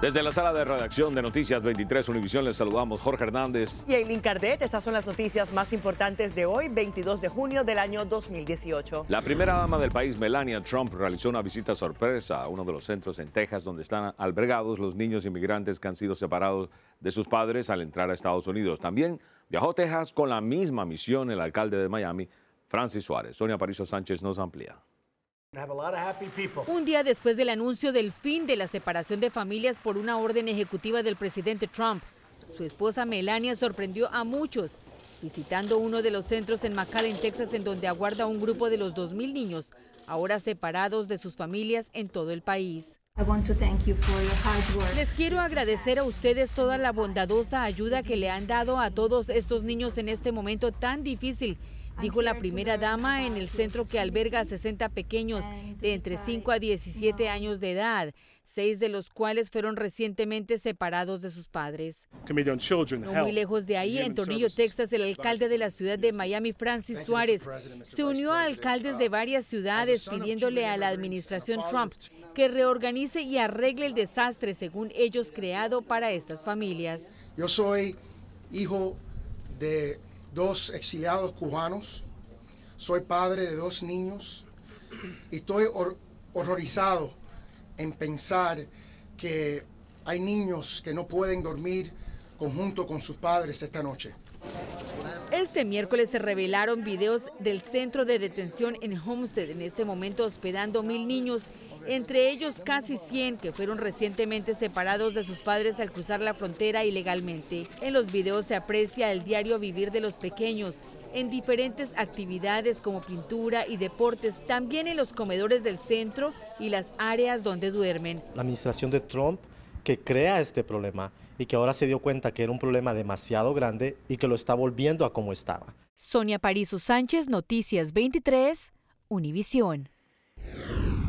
Desde la sala de redacción de Noticias 23 Univisión les saludamos Jorge Hernández y Eileen Cardet. Estas son las noticias más importantes de hoy, 22 de junio del año 2018. La primera dama del país, Melania Trump, realizó una visita sorpresa a uno de los centros en Texas donde están albergados los niños inmigrantes que han sido separados de sus padres al entrar a Estados Unidos. También viajó a Texas con la misma misión el alcalde de Miami, Francis Suárez. Sonia Pariso Sánchez nos amplía. Un día después del anuncio del fin de la separación de familias por una orden ejecutiva del presidente Trump, su esposa Melania sorprendió a muchos visitando uno de los centros en McAllen, Texas, en donde aguarda un grupo de los 2.000 niños, ahora separados de sus familias en todo el país. Les quiero agradecer a ustedes toda la bondadosa ayuda que le han dado a todos estos niños en este momento tan difícil dijo la primera dama en el centro que alberga a 60 pequeños de entre 5 a 17 años de edad, seis de los cuales fueron recientemente separados de sus padres. No muy lejos de ahí, en Tornillo, Texas, el alcalde de la ciudad de Miami, Francis Suárez, se unió a alcaldes de varias ciudades pidiéndole a la administración Trump que reorganice y arregle el desastre, según ellos, creado para estas familias. Yo soy hijo de dos exiliados cubanos, soy padre de dos niños y estoy horrorizado en pensar que hay niños que no pueden dormir conjunto con sus padres esta noche. Este miércoles se revelaron videos del centro de detención en Homestead, en este momento hospedando mil niños, entre ellos casi 100 que fueron recientemente separados de sus padres al cruzar la frontera ilegalmente. En los videos se aprecia el diario vivir de los pequeños, en diferentes actividades como pintura y deportes, también en los comedores del centro y las áreas donde duermen. La administración de Trump que crea este problema y que ahora se dio cuenta que era un problema demasiado grande y que lo está volviendo a como estaba. Sonia Parizo Sánchez, Noticias 23, Univisión.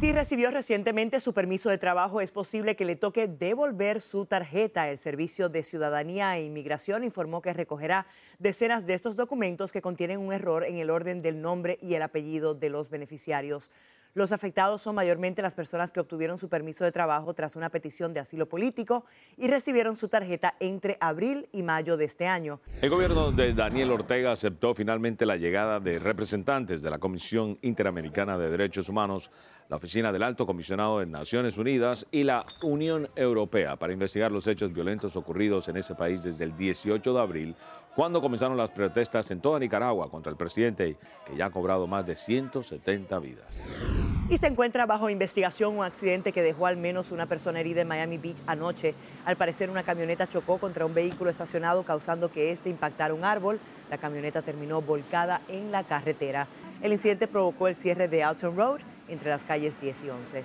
Si recibió recientemente su permiso de trabajo, es posible que le toque devolver su tarjeta. El Servicio de Ciudadanía e Inmigración informó que recogerá decenas de estos documentos que contienen un error en el orden del nombre y el apellido de los beneficiarios. Los afectados son mayormente las personas que obtuvieron su permiso de trabajo tras una petición de asilo político y recibieron su tarjeta entre abril y mayo de este año. El gobierno de Daniel Ortega aceptó finalmente la llegada de representantes de la Comisión Interamericana de Derechos Humanos, la Oficina del Alto Comisionado de Naciones Unidas y la Unión Europea para investigar los hechos violentos ocurridos en ese país desde el 18 de abril cuando comenzaron las protestas en toda Nicaragua contra el presidente que ya ha cobrado más de 170 vidas. Y se encuentra bajo investigación un accidente que dejó al menos una persona herida en Miami Beach anoche. Al parecer una camioneta chocó contra un vehículo estacionado causando que este impactara un árbol. La camioneta terminó volcada en la carretera. El incidente provocó el cierre de Alton Road entre las calles 10 y 11.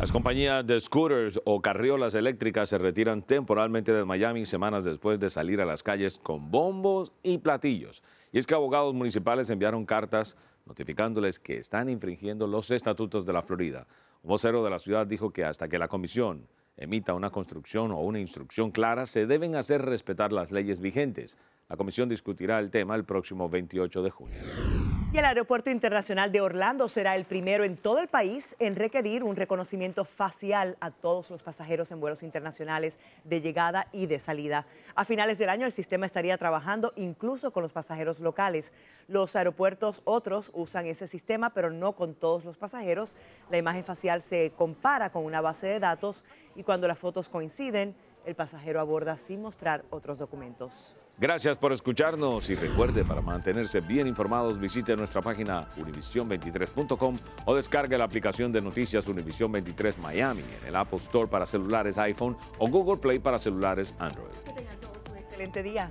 Las compañías de scooters o carriolas eléctricas se retiran temporalmente de Miami semanas después de salir a las calles con bombos y platillos. Y es que abogados municipales enviaron cartas notificándoles que están infringiendo los estatutos de la Florida. Un vocero de la ciudad dijo que hasta que la comisión emita una construcción o una instrucción clara, se deben hacer respetar las leyes vigentes. La comisión discutirá el tema el próximo 28 de junio. Y el Aeropuerto Internacional de Orlando será el primero en todo el país en requerir un reconocimiento facial a todos los pasajeros en vuelos internacionales de llegada y de salida. A finales del año el sistema estaría trabajando incluso con los pasajeros locales. Los aeropuertos otros usan ese sistema, pero no con todos los pasajeros. La imagen facial se compara con una base de datos y cuando las fotos coinciden, el pasajero aborda sin mostrar otros documentos. Gracias por escucharnos y recuerde, para mantenerse bien informados, visite nuestra página univision23.com o descargue la aplicación de noticias Univision 23 Miami en el Apple Store para celulares iPhone o Google Play para celulares Android. Que tengan todos un excelente día.